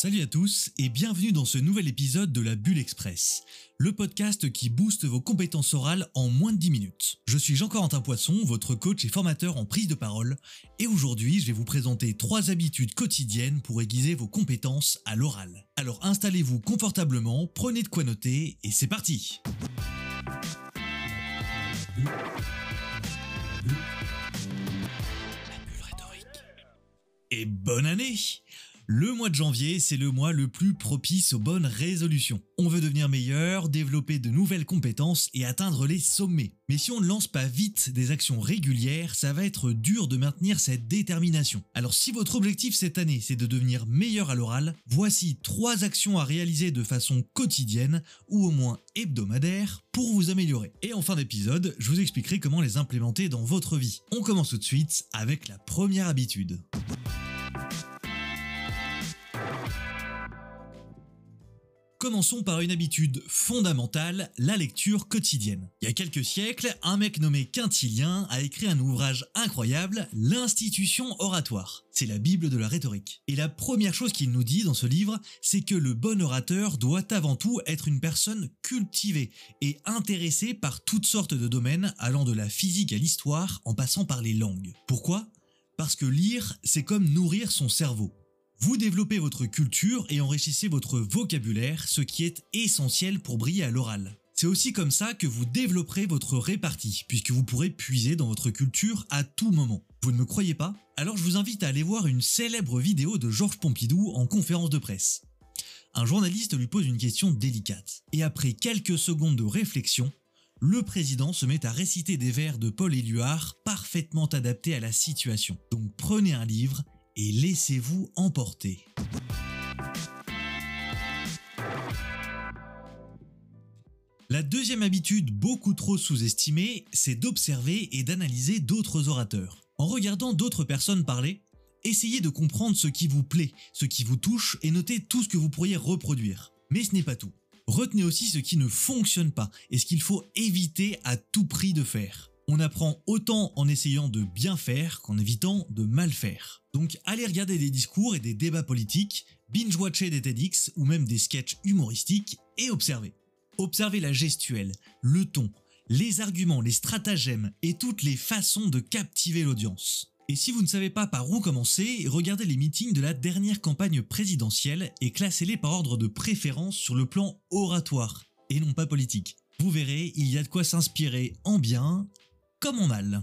Salut à tous et bienvenue dans ce nouvel épisode de la Bulle Express, le podcast qui booste vos compétences orales en moins de 10 minutes. Je suis Jean-Corentin Poisson, votre coach et formateur en prise de parole, et aujourd'hui je vais vous présenter trois habitudes quotidiennes pour aiguiser vos compétences à l'oral. Alors installez-vous confortablement, prenez de quoi noter et c'est parti Et bonne année le mois de janvier, c'est le mois le plus propice aux bonnes résolutions. On veut devenir meilleur, développer de nouvelles compétences et atteindre les sommets. Mais si on ne lance pas vite des actions régulières, ça va être dur de maintenir cette détermination. Alors si votre objectif cette année, c'est de devenir meilleur à l'oral, voici trois actions à réaliser de façon quotidienne ou au moins hebdomadaire pour vous améliorer. Et en fin d'épisode, je vous expliquerai comment les implémenter dans votre vie. On commence tout de suite avec la première habitude. Commençons par une habitude fondamentale, la lecture quotidienne. Il y a quelques siècles, un mec nommé Quintilien a écrit un ouvrage incroyable, L'institution oratoire. C'est la Bible de la rhétorique. Et la première chose qu'il nous dit dans ce livre, c'est que le bon orateur doit avant tout être une personne cultivée et intéressée par toutes sortes de domaines allant de la physique à l'histoire en passant par les langues. Pourquoi? Parce que lire, c'est comme nourrir son cerveau. Vous développez votre culture et enrichissez votre vocabulaire, ce qui est essentiel pour briller à l'oral. C'est aussi comme ça que vous développerez votre répartie, puisque vous pourrez puiser dans votre culture à tout moment. Vous ne me croyez pas? Alors je vous invite à aller voir une célèbre vidéo de Georges Pompidou en conférence de presse. Un journaliste lui pose une question délicate, et après quelques secondes de réflexion, le président se met à réciter des vers de Paul Éluard parfaitement adaptés à la situation. Donc prenez un livre et laissez-vous emporter. La deuxième habitude beaucoup trop sous-estimée, c'est d'observer et d'analyser d'autres orateurs. En regardant d'autres personnes parler, essayez de comprendre ce qui vous plaît, ce qui vous touche et notez tout ce que vous pourriez reproduire. Mais ce n'est pas tout. Retenez aussi ce qui ne fonctionne pas et ce qu'il faut éviter à tout prix de faire on apprend autant en essayant de bien faire qu'en évitant de mal faire. Donc allez regarder des discours et des débats politiques, binge-watcher des TEDx ou même des sketchs humoristiques et observez. Observez la gestuelle, le ton, les arguments, les stratagèmes et toutes les façons de captiver l'audience. Et si vous ne savez pas par où commencer, regardez les meetings de la dernière campagne présidentielle et classez-les par ordre de préférence sur le plan oratoire, et non pas politique. Vous verrez, il y a de quoi s'inspirer en bien comme en mal.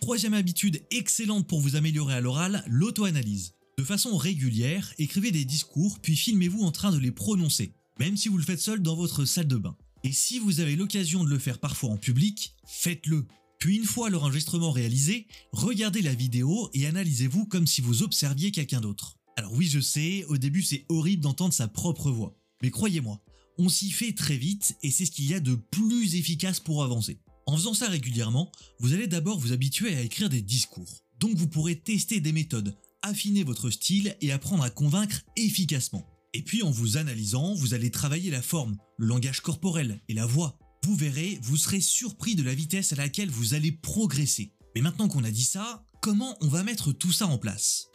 Troisième habitude excellente pour vous améliorer à l'oral, l'auto-analyse. De façon régulière, écrivez des discours puis filmez-vous en train de les prononcer, même si vous le faites seul dans votre salle de bain. Et si vous avez l'occasion de le faire parfois en public, faites-le. Puis une fois l'enregistrement réalisé, regardez la vidéo et analysez-vous comme si vous observiez quelqu'un d'autre. Alors oui je sais, au début c'est horrible d'entendre sa propre voix. Mais croyez-moi, on s'y fait très vite et c'est ce qu'il y a de plus efficace pour avancer. En faisant ça régulièrement, vous allez d'abord vous habituer à écrire des discours. Donc vous pourrez tester des méthodes, affiner votre style et apprendre à convaincre efficacement. Et puis en vous analysant, vous allez travailler la forme, le langage corporel et la voix. Vous verrez, vous serez surpris de la vitesse à laquelle vous allez progresser. Mais maintenant qu'on a dit ça, comment on va mettre tout ça en place?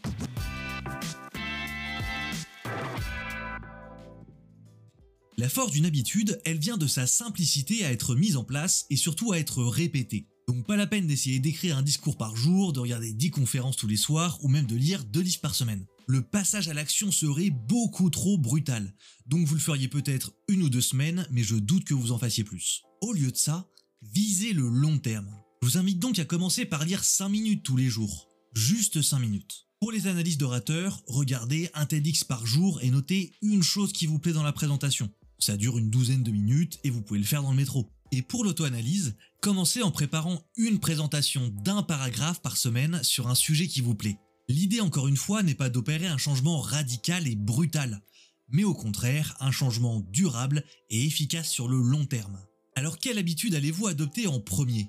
La force d'une habitude, elle vient de sa simplicité à être mise en place et surtout à être répétée. Donc pas la peine d'essayer d'écrire un discours par jour, de regarder 10 conférences tous les soirs ou même de lire 2 livres par semaine. Le passage à l'action serait beaucoup trop brutal. Donc vous le feriez peut-être une ou deux semaines, mais je doute que vous en fassiez plus. Au lieu de ça, visez le long terme. Je vous invite donc à commencer par lire 5 minutes tous les jours. Juste 5 minutes. Pour les analyses d'orateurs, regardez un TEDx par jour et notez une chose qui vous plaît dans la présentation. Ça dure une douzaine de minutes et vous pouvez le faire dans le métro. Et pour l'auto-analyse, commencez en préparant une présentation d'un paragraphe par semaine sur un sujet qui vous plaît. L'idée encore une fois n'est pas d'opérer un changement radical et brutal, mais au contraire un changement durable et efficace sur le long terme. Alors quelle habitude allez-vous adopter en premier?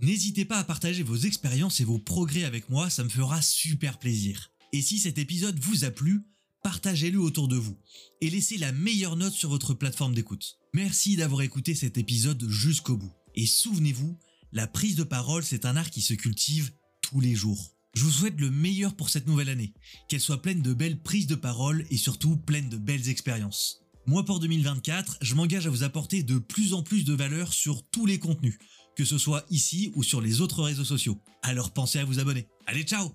N'hésitez pas à partager vos expériences et vos progrès avec moi, ça me fera super plaisir. Et si cet épisode vous a plu, partagez-le autour de vous et laissez la meilleure note sur votre plateforme d'écoute. Merci d'avoir écouté cet épisode jusqu'au bout. Et souvenez-vous, la prise de parole, c'est un art qui se cultive tous les jours. Je vous souhaite le meilleur pour cette nouvelle année, qu'elle soit pleine de belles prises de parole et surtout pleine de belles expériences. Moi pour 2024, je m'engage à vous apporter de plus en plus de valeur sur tous les contenus, que ce soit ici ou sur les autres réseaux sociaux. Alors pensez à vous abonner. Allez ciao